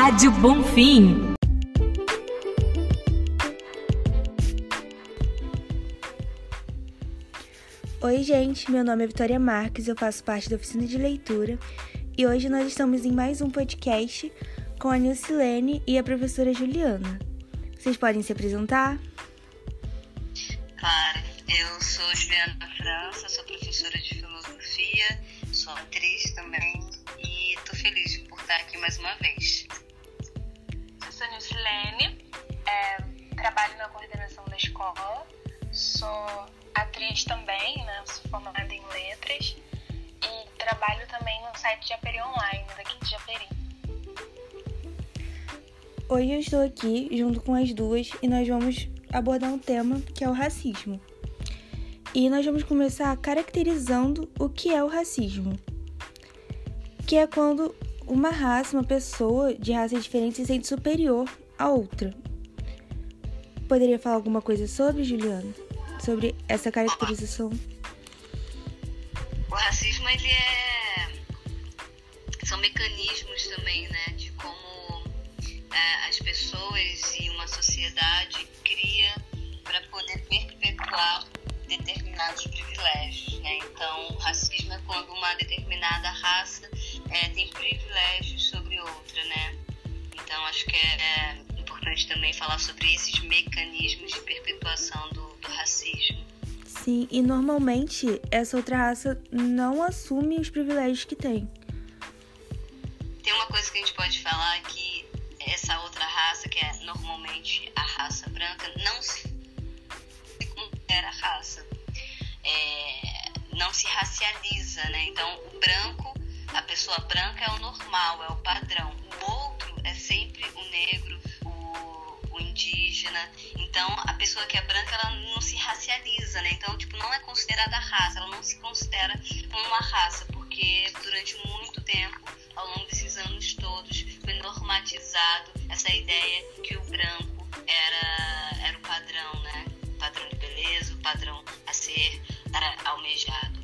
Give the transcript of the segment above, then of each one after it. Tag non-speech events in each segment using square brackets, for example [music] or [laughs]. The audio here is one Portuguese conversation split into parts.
Rádio Bonfim. Oi, gente, meu nome é Vitória Marques, eu faço parte da oficina de leitura e hoje nós estamos em mais um podcast com a Nilcilene e a professora Juliana. Vocês podem se apresentar? Claro, eu sou Juliana França, sou professora de filosofia, sou atriz também e estou feliz por estar aqui mais uma vez. Sou Nilcilene, é, trabalho na coordenação da escola, sou atriz também, né? Sou formada em letras e trabalho também no site de Japeri Online, daqui de Japeri. Hoje eu estou aqui junto com as duas e nós vamos abordar um tema que é o racismo. E nós vamos começar caracterizando o que é o racismo. Que é quando uma raça, uma pessoa de raça diferente se sente superior a outra. Poderia falar alguma coisa sobre, Juliana? Sobre essa caracterização? O racismo, ele é... São mecanismos também, né? De como é, as pessoas e uma sociedade cria para poder perpetuar determinados privilégios, né? Então, racismo é quando uma determinada raça é, tem privilégios sobre outra, né? Então, acho que é, é importante também falar sobre esses mecanismos de perpetuação do, do racismo. Sim, e normalmente essa outra raça não assume os privilégios que tem. Tem uma coisa que a gente pode falar que essa outra raça, que é normalmente a raça branca, não se considera raça. É, não se racializa, né? Então, o branco, a pessoa branca é o normal, é o padrão. O outro é sempre o negro, o, o indígena. Então, a pessoa que é branca, ela não se racializa, né? Então, tipo, não é considerada raça, ela não se considera como uma raça, porque durante muito tempo, ao longo desses anos todos, foi normatizado essa ideia que o branco era, era o padrão, né? O padrão de beleza, o padrão a ser almejado.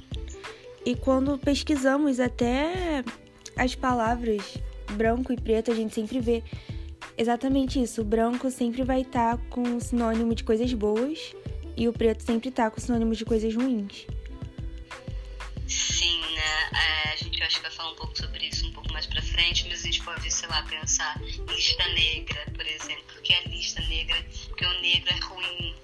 E quando pesquisamos até as palavras branco e preto, a gente sempre vê exatamente isso. O branco sempre vai estar tá com sinônimo de coisas boas e o preto sempre está com sinônimo de coisas ruins. Sim, né? É, a gente acho que vai falar um pouco sobre isso um pouco mais pra frente, mas a gente pode, sei lá, pensar lista negra, por exemplo. O que é lista negra? Porque o negro é ruim.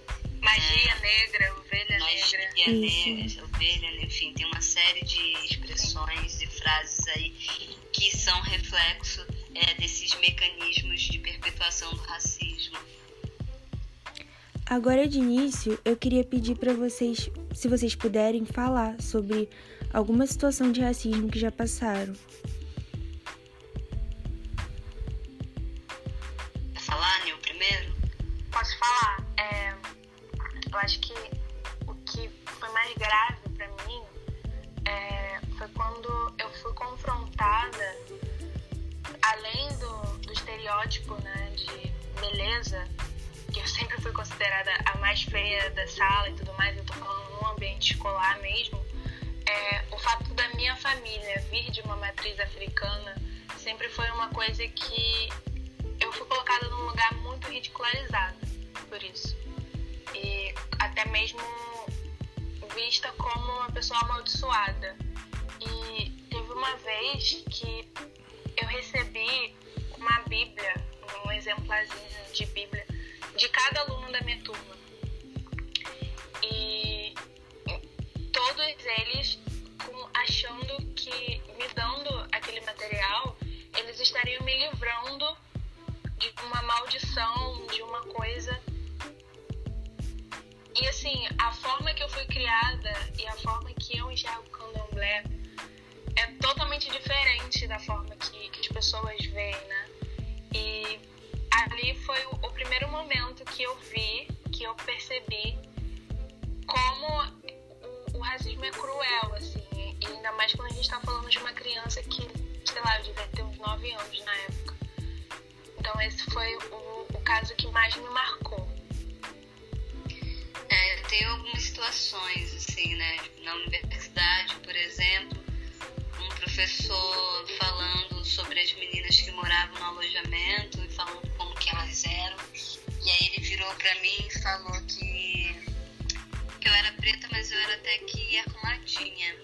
Magia né? negra, ovelha Magia negra. negra, ovelha, enfim, tem uma série de expressões e frases aí que são reflexo é, desses mecanismos de perpetuação do racismo. Agora de início, eu queria pedir para vocês, se vocês puderem falar sobre alguma situação de racismo que já passaram. Quer falar, Nil, primeiro? Posso falar? É, eu acho que o que foi mais grave foi quando eu fui confrontada, além do, do estereótipo né, de beleza, que eu sempre fui considerada a mais feia da sala e tudo mais, eu tô falando no ambiente escolar mesmo, é, o fato da minha família vir de uma matriz africana sempre foi uma coisa que eu fui colocada num lugar muito ridicularizado por isso. E até mesmo vista como uma pessoa amaldiçoada. Uma vez que eu recebi uma Bíblia, um exemplarzinho de Bíblia, de cada aluno da minha turma. E todos eles achando que me dando aquele material, eles estariam me livrando de uma maldição, de uma coisa. E assim, a forma que eu fui criada e a forma que eu enxergo o candomblé é totalmente diferente da forma que, que as pessoas veem, né? E ali foi o, o primeiro momento que eu vi, que eu percebi como o, o racismo é cruel, assim. E ainda mais quando a gente tá falando de uma criança que, sei lá, eu devia ter uns 9 anos na época. Então esse foi o, o caso que mais me marcou. É, tenho algumas situações, assim, né? Na universidade, por exemplo, professor falando sobre as meninas que moravam no alojamento e falando como que elas eram. E aí ele virou pra mim e falou que, que eu era preta, mas eu era até que arrumadinha.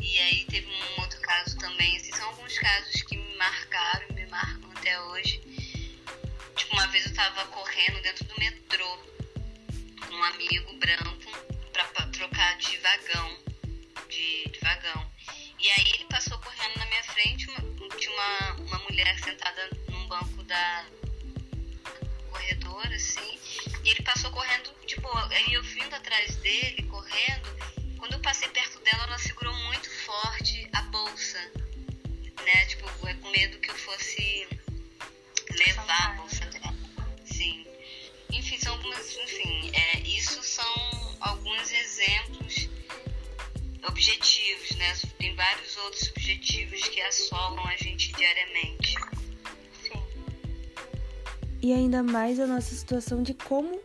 E aí teve um outro caso também, esses são alguns casos que me marcaram, me marcam até hoje. Tipo, uma vez eu tava correndo dentro do metrô com um amigo branco pra, trocar de vagão, de, de vagão. E aí ele passou correndo na minha frente, uma, tinha uma, uma mulher sentada num banco da corredor, assim, e ele passou correndo de boa. Aí eu vindo atrás dele, correndo, quando eu passei perto dela, ela segurou muito forte a bolsa, né? Tipo, é com medo que eu fosse levar a bolsa dela. Sim. Enfim, são algumas. Enfim, é, isso são alguns exemplos objetivos, né? Tem vários outros objetivos que assolam a gente diariamente. Sim. E ainda mais a nossa situação de como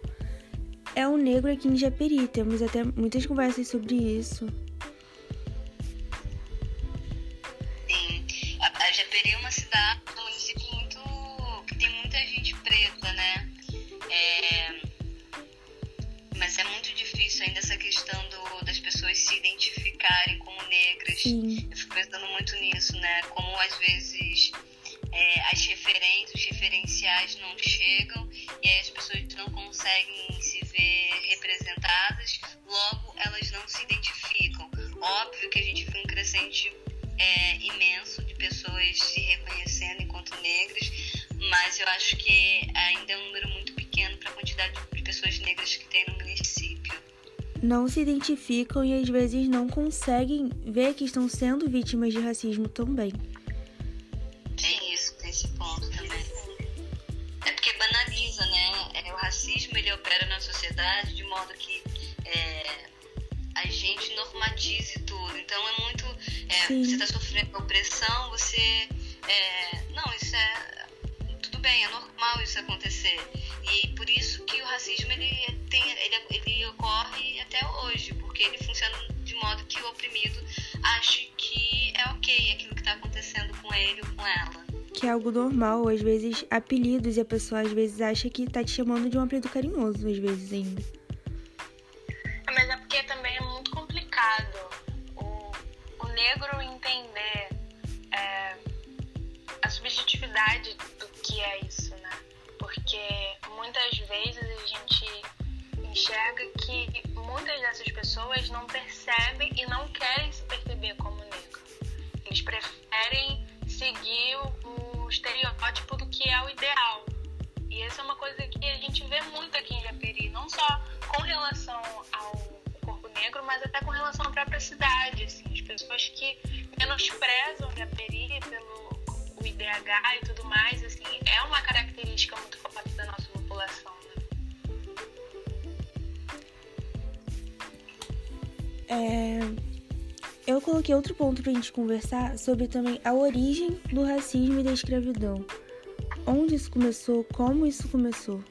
é o negro aqui em Japeri. Temos até muitas conversas sobre isso. Sim. A, a Japeri é uma cidade, um município muito. que tem muita gente preta, né? É, mas é muito difícil ainda essa questão do, das pessoas se identificarem como negras. Sim. Eu fico pensando muito nisso, né? Como às vezes é, as referências, os referenciais não chegam e aí as pessoas não conseguem se ver representadas, logo elas não se identificam. Óbvio que a gente viu um crescente é, imenso de pessoas se reconhecendo enquanto negras, mas eu acho que ainda é um número muito pequeno para a quantidade de pessoas negras que tem no município. Não se identificam e às vezes não conseguem ver que estão sendo vítimas de racismo também. Tem isso, tem esse ponto também. É porque banaliza, né? É, o racismo ele opera na sociedade de modo que é, a gente normatize tudo. Então é muito. É, você está sofrendo opressão, você. é, não, isso é. Tudo bem, é normal isso acontecer. E por isso que o racismo ele, tem, ele, ele ocorre até hoje, porque ele funciona de modo que o oprimido ache que é ok aquilo que está acontecendo com ele ou com ela. Que é algo normal, às vezes apelidos e a pessoa às vezes acha que tá te chamando de um apelido carinhoso, às vezes ainda. Pra gente conversar sobre também a origem do racismo e da escravidão. Onde isso começou, como isso começou.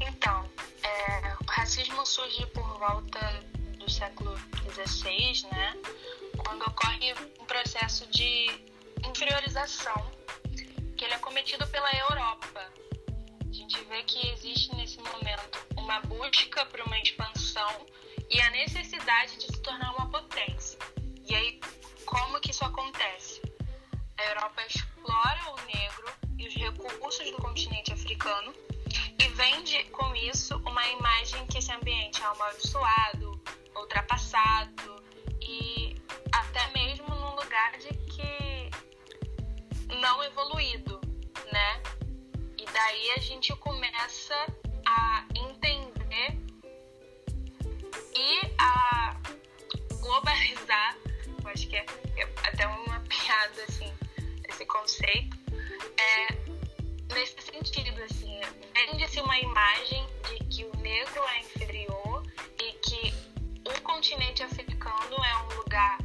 Então, é, o racismo surge por volta do século XVI, né? Quando ocorre um processo de inferiorização que ele é cometido pela Europa. A gente vê que existe nesse momento uma busca por uma expansão e a necessidade de se tornar uma potência. E aí, como que isso acontece? A Europa explora o negro e os recursos do continente africano e vende com isso uma imagem que esse ambiente é amaldiçoado, ultrapassado e até mesmo num lugar de que não evoluído, né? E daí a gente começa a entender e a globalizar, acho que é, é até uma piada assim, esse conceito, é nesse sentido assim, vende-se uma imagem de que o negro é inferior e que o continente africano é um lugar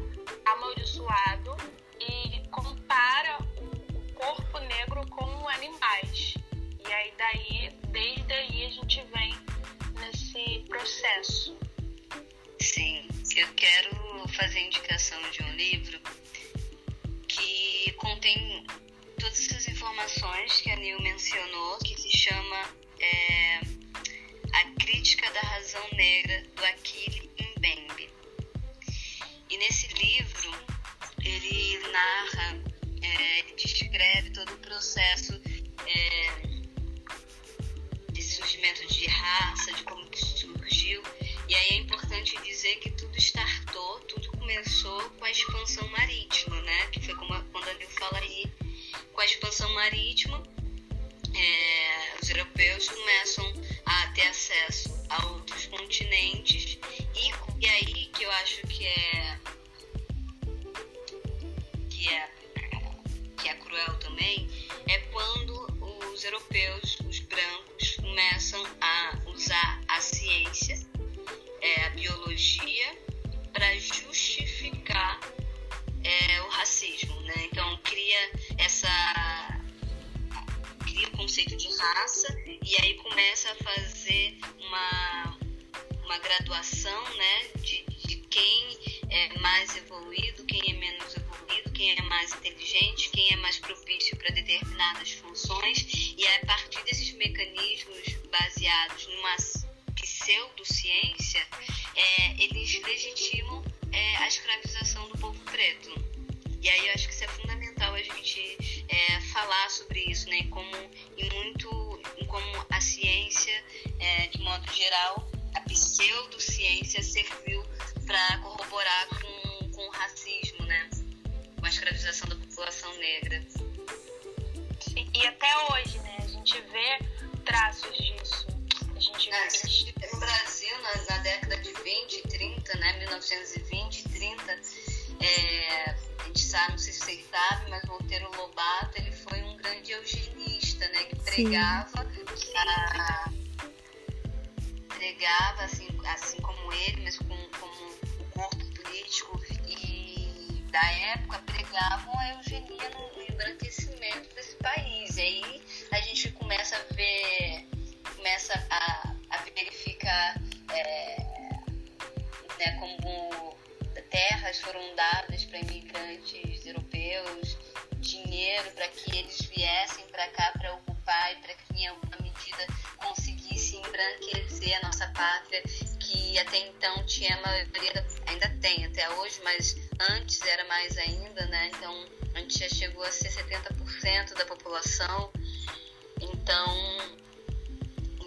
amaldiçoado e compara o, corpo negro com animais. E aí daí, desde aí a gente vem nesse processo. Sim, eu quero fazer indicação de um livro que contém todas essas informações que a Nil mencionou, que se chama é, A Crítica da Razão Negra, do Akili Mbembe. E nesse livro, ele narra, é, ele descreve todo o processo é, de surgimento de raça, de como surgiu. E aí é importante dizer que tudo startou, tudo começou com a expansão marítima, né? Que foi como a, quando fala aí, com a expansão marítima, é, os europeus começam a ter acesso a outros continentes e, e aí que eu acho que é que é que é cruel também é quando os europeus, os brancos começam a usar a ciência, é, a biologia para justificar é, o racismo, né? Então cria essa cria o conceito de raça e aí começa a fazer uma uma graduação, né? De, de quem é mais evoluído, quem é menos evoluído, quem é mais inteligente, quem é mais propício para determinadas funções e a partir desses mecanismos baseados numa pseudociência, é, eles legitimam é, a escravização do povo preto. E aí eu acho que isso é fundamental a gente é, falar sobre isso, né? Como e muito como a ciência, é, de modo geral, a pseudociência serviu para corroborar com, com o racismo, né? Com a escravização da população negra. E até hoje, né? A gente vê traços gente no Brasil, na, na década de 20 e 30, né? 1920 e 30, é, a gente sabe, não sei se vocês sabem, mas Monteiro Lobato ele foi um grande eugenista, né? Que pregava a, pregava assim, assim como ele, mas com, como o corpo político e da época pregavam a eugenia no, no embranquecimento desse país. E aí a gente começa a ver, começa a, a é, né, como terras foram dadas para imigrantes europeus, dinheiro para que eles viessem para cá para ocupar e para que em alguma medida conseguisse embranquecer a nossa pátria, que até então tinha a maioria, ainda tem até hoje, mas antes era mais ainda, né? Então, antes já chegou a ser 70% da população. Então,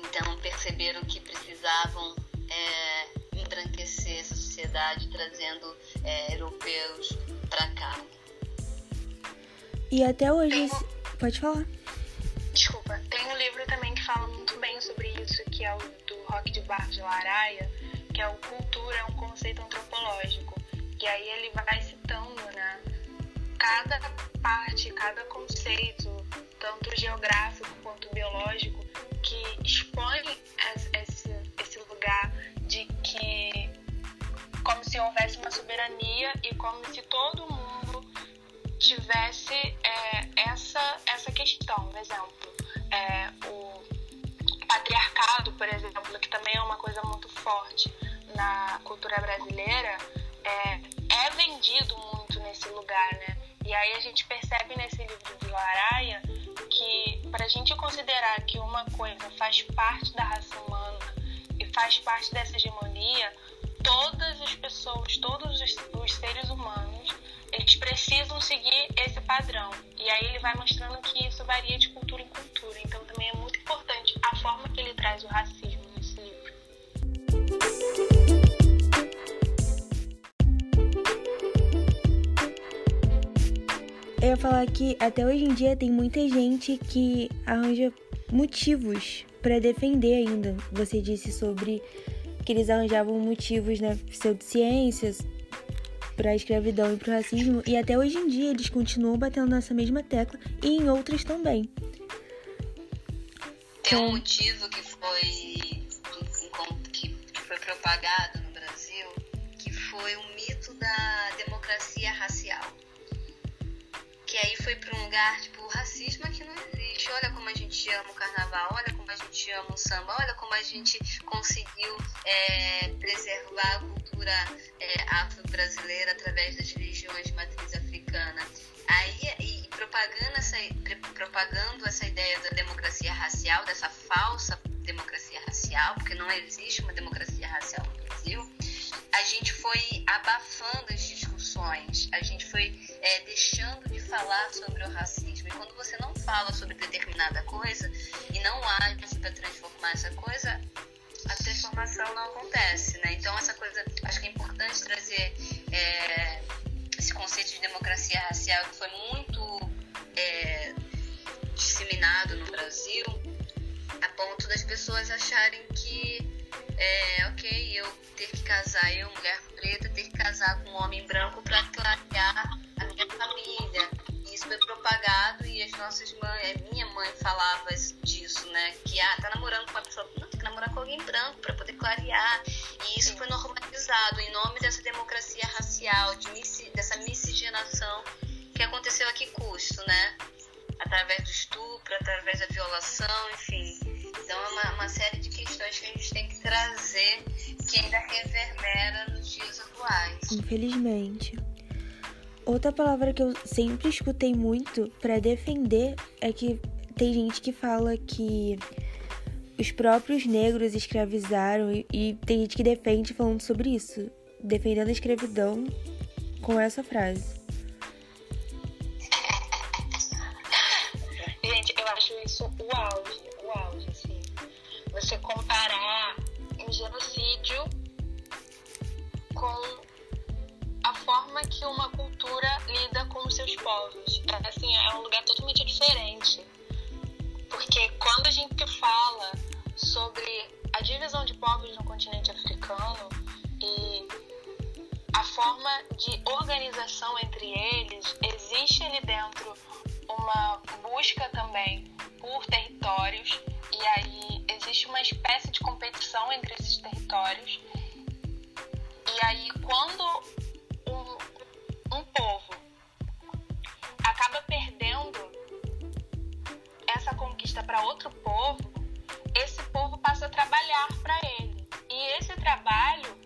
então perceberam que precisavam é, embranquecer essa sociedade, trazendo é, europeus para cá. E até hoje. Pode falar. Desculpa, tem um livro também que fala muito bem sobre isso, que é o do Rock de Barros de Laraia, que é o Cultura é um conceito antropológico. E aí ele vai citando, né? Cada parte, cada conceito, tanto geográfico quanto biológico, que expõe esse, esse lugar de que como se houvesse uma soberania e como se todo mundo tivesse é, essa, essa questão. Por exemplo, é, o patriarcado, por exemplo, que também é uma coisa muito forte na cultura brasileira, é, é vendido muito nesse lugar, né? E aí a gente percebe nesse livro de Laraia que para a gente considerar que uma coisa faz parte da raça humana e faz parte dessa hegemonia, todas as pessoas, todos os, os seres humanos, eles precisam seguir esse padrão. E aí ele vai mostrando que isso varia de cultura em cultura. Então também é muito importante a forma que ele traz o racismo Eu ia falar que até hoje em dia tem muita gente que arranja motivos para defender ainda. Você disse sobre que eles arranjavam motivos na pseudociências para escravidão e para racismo, e até hoje em dia eles continuam batendo nessa mesma tecla e em outras também. Tem um motivo que foi que foi propagado aí foi para um lugar tipo, racismo aqui não existe. Olha como a gente ama o carnaval, olha como a gente ama o samba, olha como a gente conseguiu é, preservar a cultura é, afro-brasileira através das religiões de matriz africana. Aí, e propagando essa, propagando essa ideia da democracia racial, dessa falsa democracia racial, porque não existe uma democracia racial no Brasil, a gente foi abafando as discussões, a gente foi é, deixando de falar sobre o racismo. E quando você não fala sobre determinada coisa e não age para transformar essa coisa, a transformação não acontece, né? Então essa coisa, acho que é importante trazer é, esse conceito de democracia racial que foi muito é, disseminado no Brasil, a ponto das pessoas acharem que é ok eu ter que casar, eu, mulher preta, ter que casar com um homem branco para clarear a minha família. Isso foi propagado e as nossas mães, minha mãe falava disso, né? Que ah, tá namorando com uma pessoa, não, tem que namorar com alguém branco para poder clarear. E isso foi normalizado em nome dessa democracia racial, de dessa miscigenação que aconteceu a que custo, né? Através do estupro, através da violação, enfim. Então é uma, uma série trazer que ainda reverbera nos dias atuais. Infelizmente. Outra palavra que eu sempre escutei muito para defender é que tem gente que fala que os próprios negros escravizaram e, e tem gente que defende falando sobre isso, defendendo a escravidão com essa frase. Organização entre eles, existe ali dentro uma busca também por territórios e aí existe uma espécie de competição entre esses territórios. E aí quando um, um povo acaba perdendo essa conquista para outro povo, esse povo passa a trabalhar para ele. E esse trabalho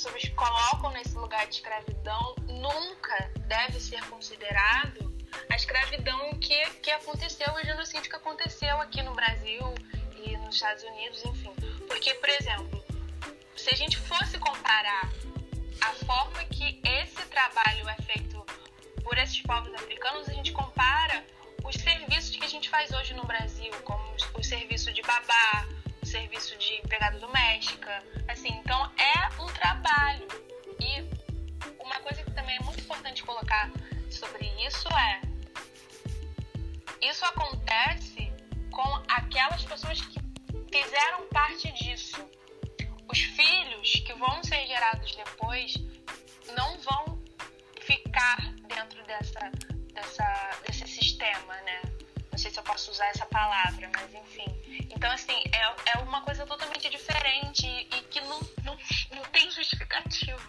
pessoas colocam nesse lugar de escravidão nunca deve ser considerado a escravidão que, que aconteceu, o genocídio que aconteceu aqui no Brasil e nos Estados Unidos, enfim. Porque, por exemplo, se a gente fosse comparar a forma que esse trabalho é feito por esses povos africanos, a gente compara os serviços que a gente faz hoje no Brasil, como o serviço de babá, serviço de empregada doméstica, assim, então é um trabalho. E uma coisa que também é muito importante colocar sobre isso é isso acontece com aquelas pessoas que fizeram parte disso. Os filhos que vão ser gerados depois não vão ficar dentro dessa, dessa, desse sistema, né? Sei se eu posso usar essa palavra, mas enfim. Então, assim, é, é uma coisa totalmente diferente e que não, não, não tem justificativa.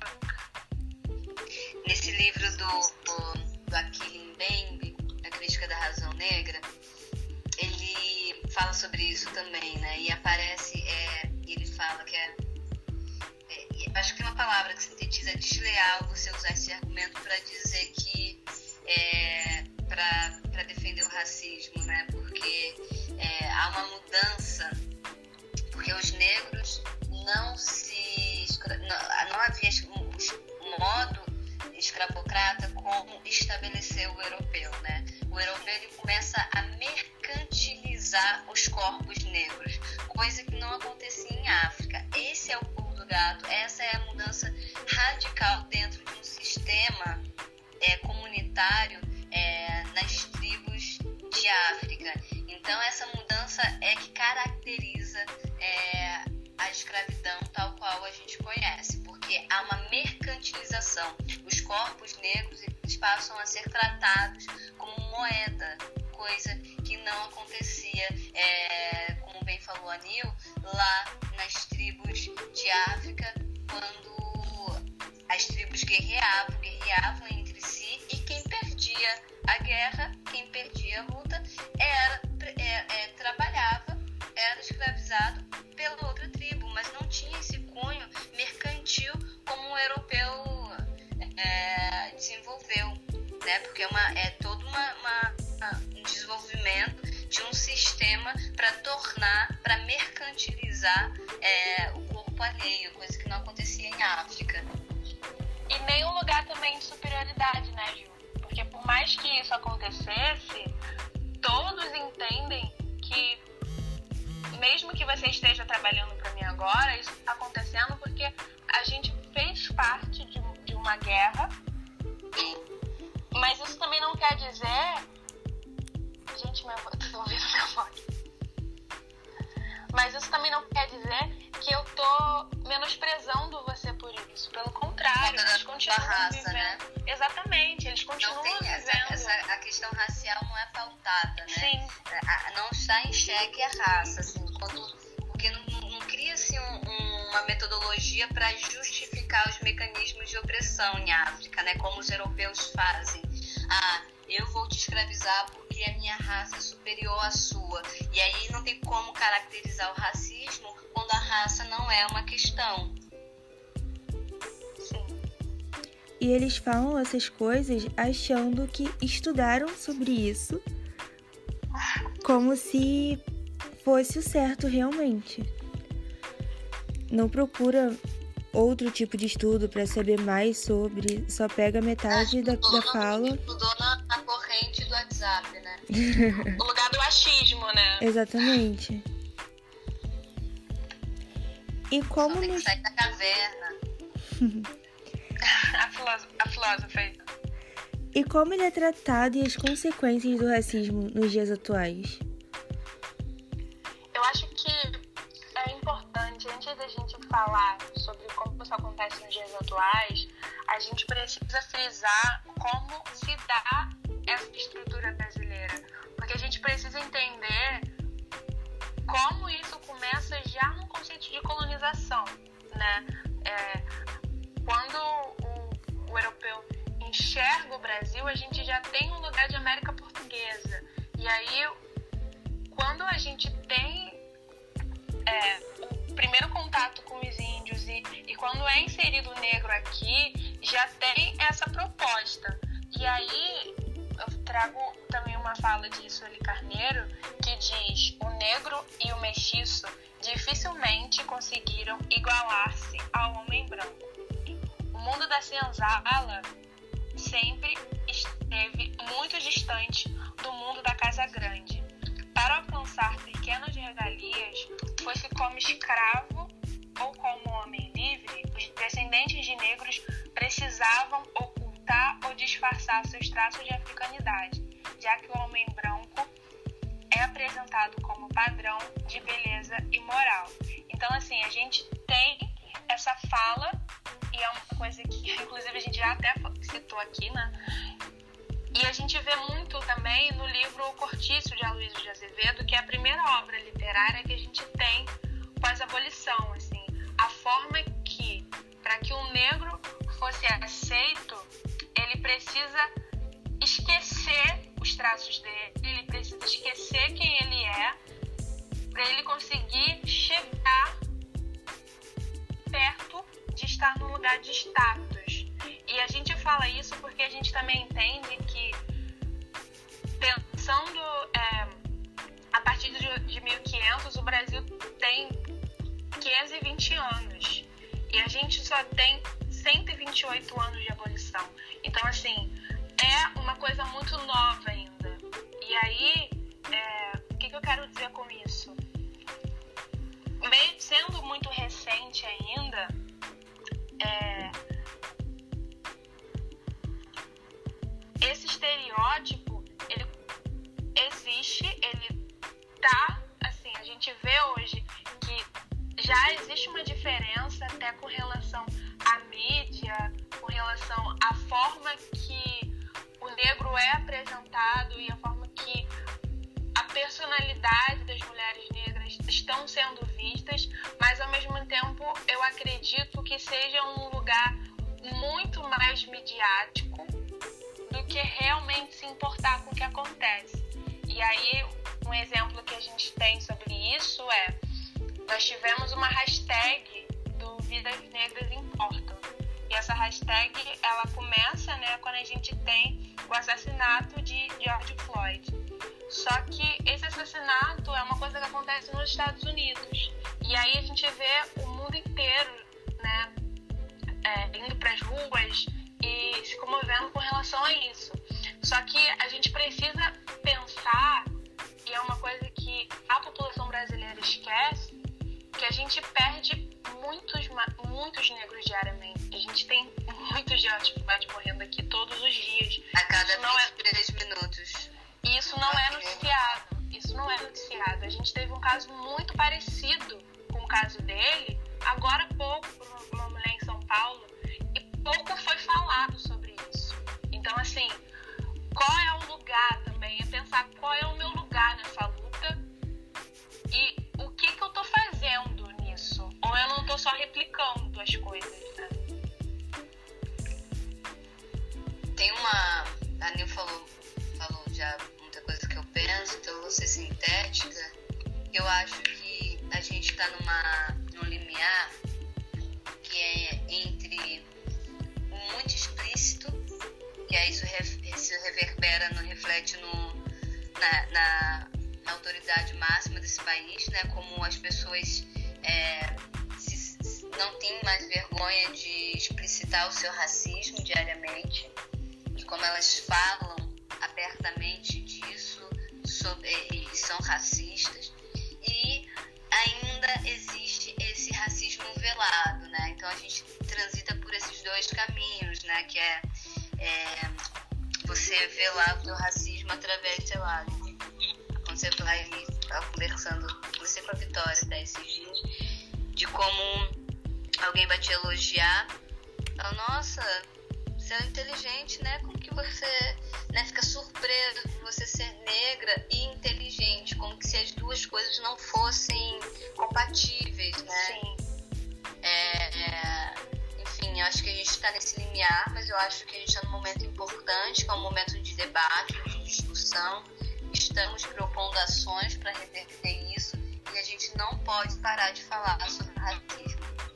Nesse livro do, do, do Achille A Crítica da Razão Negra, ele fala sobre isso também, né? E aparece, é, ele fala que é acho que tem uma palavra que sintetiza desleal você usar esse argumento para dizer que é, para defender o racismo, né? Porque é, há uma mudança, porque os negros não se não, não havia um modo escravocrata como estabeleceu o europeu, né? O europeu ele começa a mercantilizar os corpos negros, coisa que não acontecia em África. Esse é o gato. Essa é a mudança radical dentro de um sistema é, comunitário é, nas tribos de África. Então, essa mudança é que caracteriza é, a escravidão tal qual a gente conhece, porque há uma mercantilização. Os corpos negros eles passam a ser tratados como moeda, coisa que não acontecia, é, como bem falou a Nil, lá nas tribos de África, quando as tribos guerreavam, guerreavam e quem perdia a guerra, quem perdia a luta, é, minha raça é superior à sua. E aí não tem como caracterizar o racismo quando a raça não é uma questão. Sim. E eles falam essas coisas achando que estudaram sobre isso como se fosse o certo realmente. Não procura outro tipo de estudo para saber mais sobre, só pega metade da, da fala. Estudou na, o lugar do achismo, né? [laughs] Exatamente. E como. Só tem que sair da caverna. [laughs] a, filósofa, E como ele é tratado e as consequências do racismo nos dias atuais? Eu acho que é importante, antes da gente falar sobre como isso acontece nos dias atuais, a gente precisa frisar como se dá essa estrutura brasileira. Porque a gente precisa entender como isso começa já no conceito de colonização, né? É, quando o, o europeu enxerga o Brasil, a gente já tem um lugar de América Portuguesa. E aí, quando a gente tem é, o primeiro contato com os índios e, e quando é inserido o negro aqui, já tem essa proposta. E aí, trago também uma fala de Sueli Carneiro que diz: o negro e o mestiço dificilmente conseguiram igualar-se ao homem branco. O mundo da senzala sempre esteve muito distante do mundo da casa grande. Para alcançar pequenas regalias, foi-se como escravo ou como homem livre, os descendentes de negros precisavam ocultar ou disfarçar seus traços de africanidade, já que o homem branco é apresentado como padrão de beleza e moral. Então, assim, a gente tem essa fala, e é uma coisa que, [laughs] inclusive, a gente já até citou aqui, né? E a gente vê muito também no livro O Cortiço de Aloysio de Azevedo, que é a primeira obra literária que a gente tem pós-abolição, assim, a forma que para que um negro fosse aceito, ele precisa esquecer os traços dele, ele precisa esquecer quem ele é, para ele conseguir chegar perto de estar no lugar de status. E a gente fala isso porque a gente também entende que, pensando é, a partir de, de 1500, o Brasil tem 520 anos e a gente só tem 128 anos de abolição. Então, assim, é uma coisa muito nova ainda. E aí, é, o que, que eu quero dizer com isso? Meio sendo muito recente ainda, é, esse estereótipo ele existe, ele tá assim, a gente vê hoje já existe uma diferença até com relação à mídia, com relação à forma que o negro é apresentado e a forma que a personalidade das mulheres negras estão sendo vistas, mas ao mesmo tempo eu acredito que seja um lugar muito mais midiático do que realmente se importar com o que acontece. E aí, um exemplo que a gente tem sobre isso é: nós tivemos uma hashtag do Vidas Negras Importam. E essa hashtag ela começa né, quando a gente tem o assassinato de George Floyd. Só que esse assassinato é uma coisa que acontece nos Estados Unidos. E aí a gente vê o mundo inteiro né, é, indo para as ruas e se comovendo com relação a isso. Só que a gente precisa pensar, e é uma coisa que a população brasileira esquece, que a gente perde muitos, muitos negros diariamente. A gente tem [laughs] muitos Floyd morrendo aqui todos os dias. A cada 23 é... minutos. E isso não é noticiado. Isso não é noticiado. A gente teve um caso muito parecido com o caso dele, agora há pouco, por uma mulher em São Paulo, e pouco foi falado sobre isso. Então, assim, qual é o lugar também? É pensar qual é o meu lugar nessa luta e eu não tô só replicando as coisas, né? Tem uma. A Nil falou, falou já muita coisa que eu penso, então eu vou ser sintética. Eu acho que a gente tá numa, num limiar que é entre o muito explícito, que aí isso, isso reverbera, no, reflete no, na, na, autoridade máxima desse país, né? Como as pessoas é, se, não têm mais vergonha de explicitar o seu racismo diariamente e como elas falam abertamente disso sobre, e são racistas e ainda existe esse racismo velado, né? Então a gente transita por esses dois caminhos, né? Que é, é você velar o seu racismo através, sei lá, você vai conversando, você com a Vitória tá, esses dias, de como alguém vai te elogiar, fala, nossa, você é inteligente, né? Como que você né, fica surpreso por você ser negra e inteligente, como que se as duas coisas não fossem compatíveis, né? Sim. É, é, enfim, eu acho que a gente está nesse limiar, mas eu acho que a gente está num momento importante, que é um momento de debate, de discussão. Estamos propondo ações para reverter isso e a gente não pode parar de falar sobre racismo.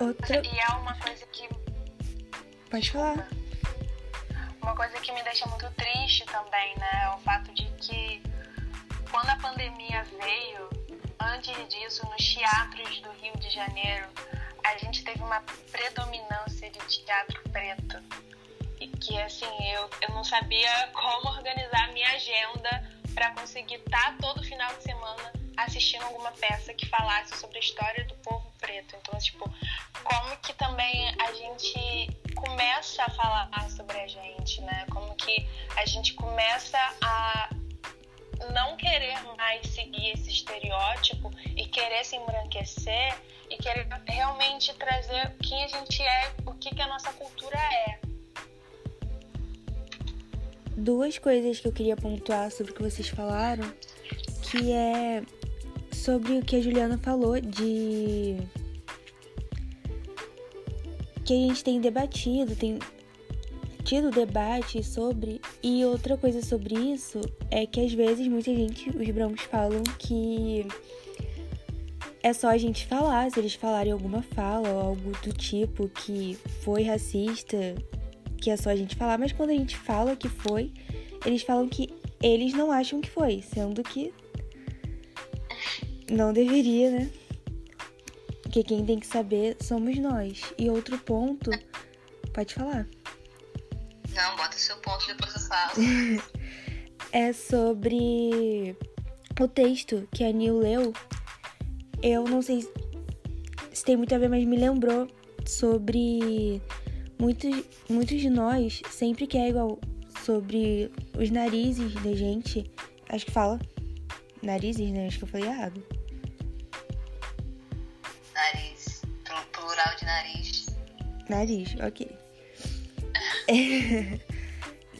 Outra... E é uma coisa que. Pode falar. Uma coisa que me deixa muito triste também, né? É o fato de que quando a pandemia veio, antes disso, nos teatros do Rio de Janeiro, a gente teve uma predominância de teatro preto. E que, assim, eu, eu não sabia como organizar a minha agenda para conseguir estar tá todo final de semana assistindo alguma peça que falasse sobre a história do povo preto. Então, tipo, como que também a gente começa a falar sobre a gente, né? Como que a gente começa a não querer mais seguir esse estereótipo e querer se embranquecer e querer realmente trazer quem a gente é, o que, que a nossa cultura é. Duas coisas que eu queria pontuar sobre o que vocês falaram, que é sobre o que a Juliana falou de que a gente tem debatido, tem tido debate sobre. E outra coisa sobre isso é que às vezes muita gente, os brancos falam que é só a gente falar, se eles falarem alguma fala ou algo do tipo que foi racista, que é só a gente falar, mas quando a gente fala que foi, eles falam que eles não acham que foi, sendo que não deveria, né? Porque quem tem que saber somos nós. E outro ponto, pode falar. Não, bota seu ponto depois eu falo. é sobre o texto que a Nil leu. Eu não sei se tem muito a ver, mas me lembrou sobre muitos, muitos de nós sempre que é igual sobre os narizes da gente. Acho que fala narizes, né? Acho que eu falei errado. Plural de nariz. Nariz, ok. [laughs]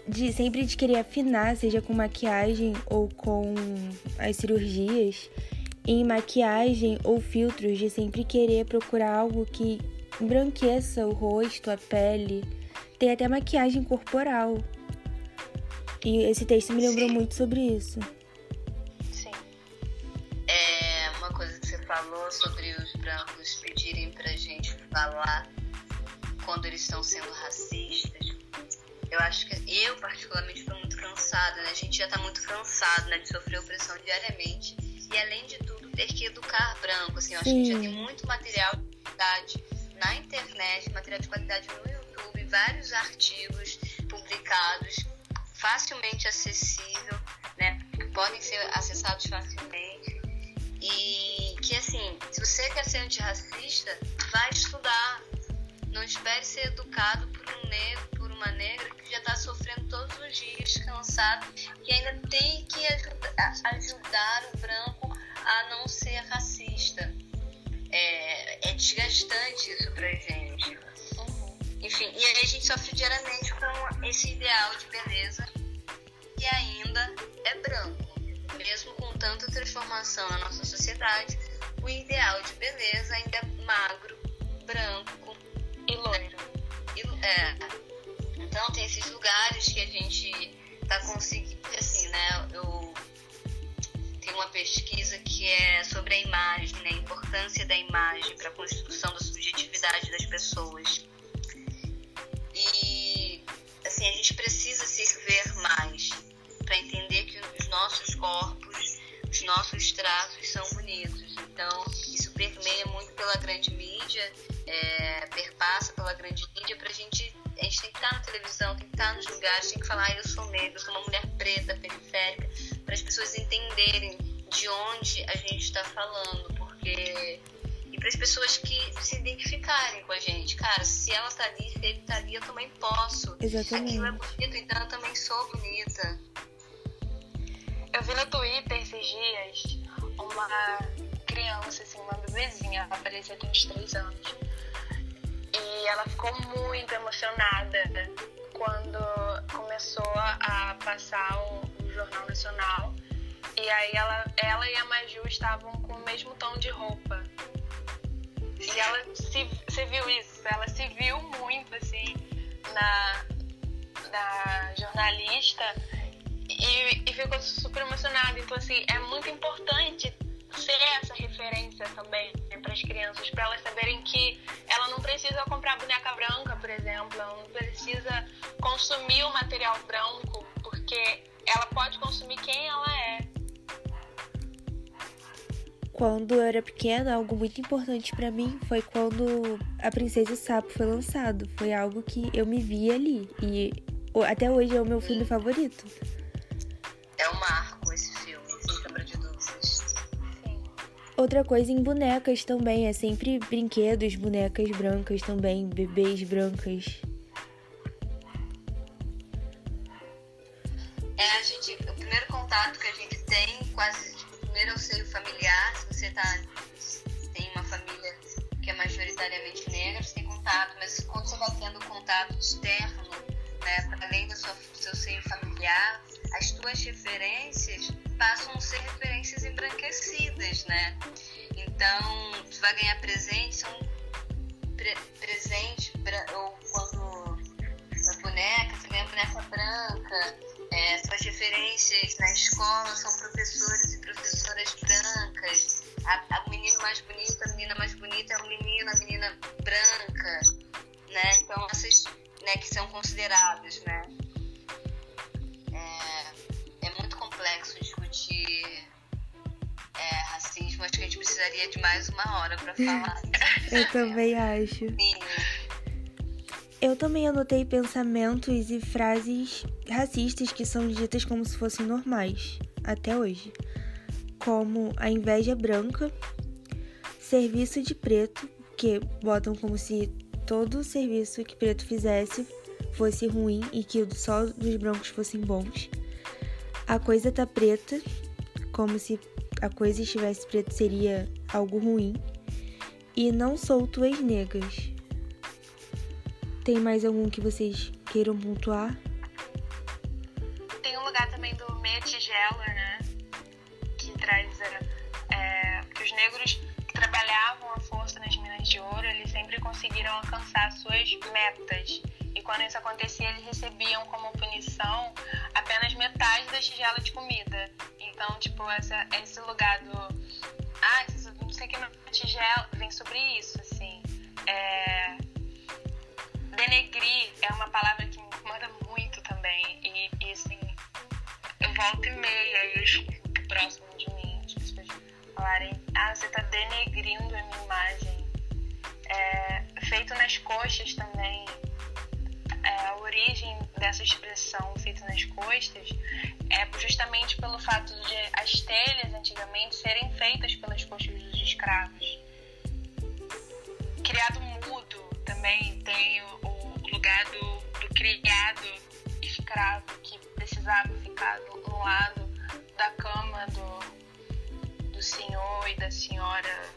de sempre de querer afinar, seja com maquiagem ou com as cirurgias, em maquiagem ou filtros, de sempre querer procurar algo que embranqueça o rosto, a pele. Tem até maquiagem corporal. E esse texto me lembrou Sim. muito sobre isso. Sim. É uma coisa que você falou sobre os brancos gente falar quando eles estão sendo racistas. Eu acho que eu, particularmente, estou muito cansada, né? A gente já está muito cansado, né? De sofrer opressão diariamente. E, além de tudo, ter que educar branco. Assim, eu acho que já tem muito material de qualidade na internet, material de qualidade no YouTube, vários artigos publicados, facilmente acessível, né? Podem ser acessados facilmente. E que, assim, se você quer ser antirracista, vai estudar. Não espere ser educado por um negro, por uma negra que já está sofrendo todos os dias, cansado, e ainda tem que ajudar, ajudar o branco a não ser racista. É, é desgastante isso pra gente. Uhum. Enfim, e aí a gente sofre diariamente com esse ideal de beleza que ainda é branco. Mesmo com tanta transformação na nossa sociedade, o ideal de beleza ainda é magro, branco e loiro. E, é. Então tem esses lugares que a gente tá conseguindo, assim, né? Eu tenho uma pesquisa que é sobre a imagem, né? A importância da imagem para a construção da subjetividade das pessoas. E assim, a gente precisa se ver mais para entender nossos corpos, os nossos traços são bonitos. Então, isso permeia muito pela grande mídia, é, perpassa pela grande mídia para a gente. A gente tem que estar na televisão, tem que estar nos lugares, tem que falar, ah, eu sou negra, eu sou uma mulher preta, periférica, para as pessoas entenderem de onde a gente está falando, porque e para as pessoas que se identificarem com a gente, cara, se ela tá ali, se ele tá ali, eu também posso. Exatamente. Aquilo é bonito, então eu também sou bonita. Eu vi no Twitter esses dias uma criança, assim, uma bebezinha, ela parecia ter uns 3 anos. E ela ficou muito emocionada quando começou a passar o, o Jornal Nacional. E aí ela, ela e a Maju estavam com o mesmo tom de roupa. E ela se. Você viu isso? Ela se viu muito, assim, na, na jornalista e, e ficou super emocionada. Então, assim, é muito importante ser essa referência também né, para as crianças, para elas saberem que ela não precisa comprar boneca branca, por exemplo, ela não precisa consumir o material branco, porque ela pode consumir quem ela é. Quando eu era pequena, algo muito importante para mim foi quando a Princesa Sapo foi lançado. Foi algo que eu me vi ali e até hoje é o meu filme favorito. É um marco esse filme, sem sombra de dúvidas. Outra coisa em bonecas também, é sempre brinquedos, bonecas brancas também, bebês brancas. É, a gente, o primeiro contato que a gente tem, quase primeiro é o seio familiar, se você tá, tem uma família que é majoritariamente negra, você tem contato, mas quando você vai tendo contato externo, né, além do seu, seu seio familiar, as tuas referências passam a ser referências embranquecidas, né? Então, tu vai ganhar presente, são Eu também acho. Eu também anotei pensamentos e frases racistas que são ditas como se fossem normais, até hoje. Como a inveja branca, serviço de preto, que botam como se todo serviço que preto fizesse fosse ruim e que só dos brancos fossem bons. A coisa tá preta, como se a coisa estivesse preta seria algo ruim. E não sou tuas negas. Tem mais algum que vocês queiram pontuar? Tem um lugar também do Meia Tigela, né? Que traz é, que os negros que trabalhavam a força nas minas de ouro, eles sempre conseguiram alcançar suas metas e quando isso acontecia, eles recebiam como punição apenas metade da tigela de comida. Então, tipo, essa, esse lugar do. Ah, não sei o que na tigela. Vem sobre isso, assim. É... Denegrir é uma palavra que me incomoda muito também. E, e assim, eu volto e meia e eu escuto próximo de mim as pessoas falarem: Ah, você tá denegrindo a minha imagem. É... Feito nas coxas também é, a origem dessa expressão feita nas costas é justamente pelo fato de as telhas antigamente serem feitas pelas costas dos escravos. Criado mudo também tem o, o lugar do, do criado escravo que precisava ficar no, no lado da cama do, do senhor e da senhora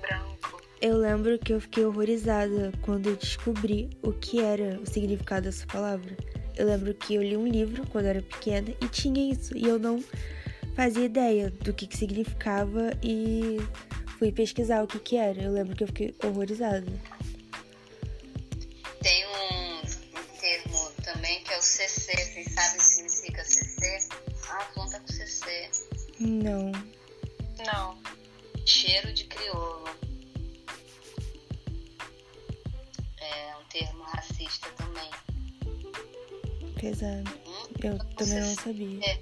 branco. Eu lembro que eu fiquei horrorizada quando eu descobri o que era o significado dessa palavra. Eu lembro que eu li um livro quando eu era pequena e tinha isso, e eu não fazia ideia do que, que significava e fui pesquisar o que, que era. Eu lembro que eu fiquei horrorizada. Tem um, um termo também que é o CC. Vocês sabem o que significa CC? Ah, conta com CC. Não. Não. Cheiro de crioulo. É um termo racista também. Pesado. Hum? Eu também não sabia. É.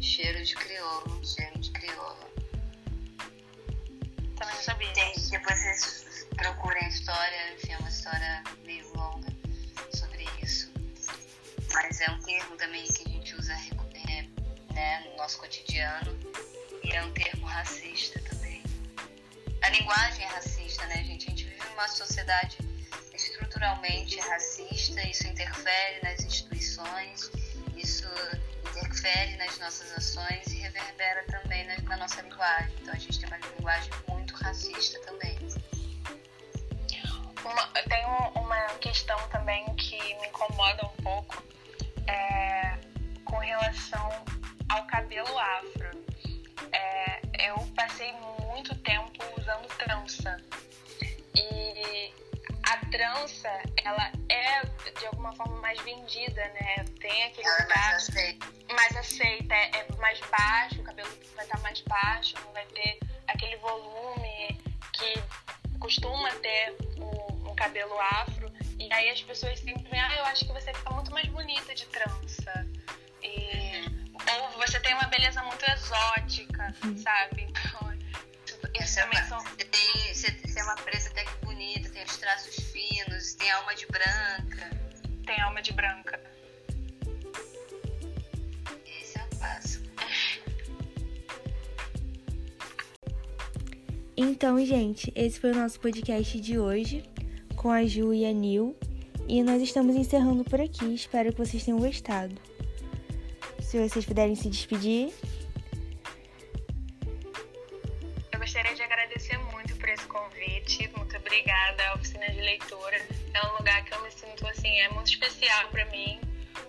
Cheiro de crioulo. Cheiro de crioulo. Também não sabia. Tem, depois vocês procurem a história, enfim, é uma história meio longa sobre isso. Mas é um termo também que a gente usa é, né, no nosso cotidiano e é um termo racista também. A linguagem é racista, né, gente? A gente vive numa sociedade estruturalmente racista, isso interfere nas instituições, isso interfere nas nossas ações e reverbera também na, na nossa linguagem. Então a gente tem uma linguagem muito racista também. Uma, tem um- uma questão também que me incomoda um pouco é, com relação ao cabelo afro. É, eu passei muito a trança ela é de alguma forma mais vendida, né? Tem aquele Ela é lugar mais aceita. mais aceita, é é mais baixo, o cabelo vai estar mais baixo, não vai ter aquele volume que costuma ter um, um cabelo afro. E aí as pessoas sempre veem, ah, eu acho que você fica muito mais bonita de trança. E, ou você tem uma beleza muito exótica, sabe? Então, isso Você é uma- são. você tem, você, você é uma presa até que bonita, tem os traços finos, tem alma de branca. Tem alma de branca. Esse é o básico. Então, gente, esse foi o nosso podcast de hoje com a Ju e a Nil. E nós estamos encerrando por aqui. Espero que vocês tenham gostado. Se vocês puderem se despedir. Obrigada à oficina de leitura. É um lugar que eu me sinto assim, é muito especial para mim,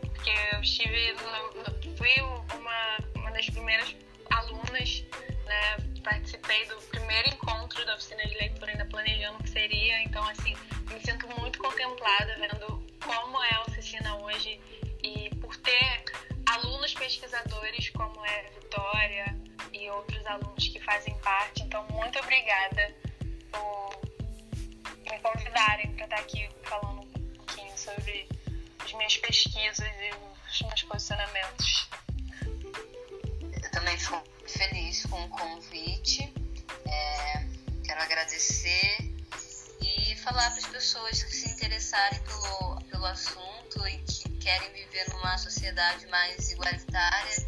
porque eu estive, fui uma, uma das primeiras alunas, né? Participei do primeiro encontro da oficina de leitura, ainda planejando o que seria. Então, assim, me sinto muito contemplada vendo como é a oficina hoje e por ter alunos pesquisadores como é Vitória e outros alunos que fazem parte. Então, muito obrigada por me convidarem para estar aqui falando um pouquinho sobre as minhas pesquisas e os meus posicionamentos. Eu também fico feliz com o convite. É, quero agradecer e falar para as pessoas que se interessarem pelo, pelo assunto e que querem viver numa sociedade mais igualitária,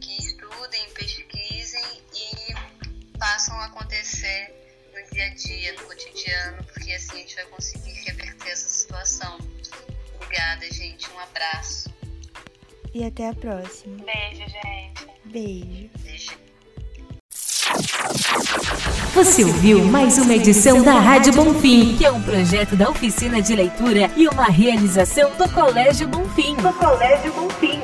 que estudem, pesquisem e façam acontecer no dia a dia, no cotidiano, porque assim a gente vai conseguir reverter essa situação. Obrigada, gente. Um abraço. E até a próxima. Beijo, gente. Beijo. Beijo. Você ouviu mais uma edição da Rádio Bonfim, que é um projeto da oficina de leitura e uma realização do Colégio Bonfim. do Colégio Bonfim.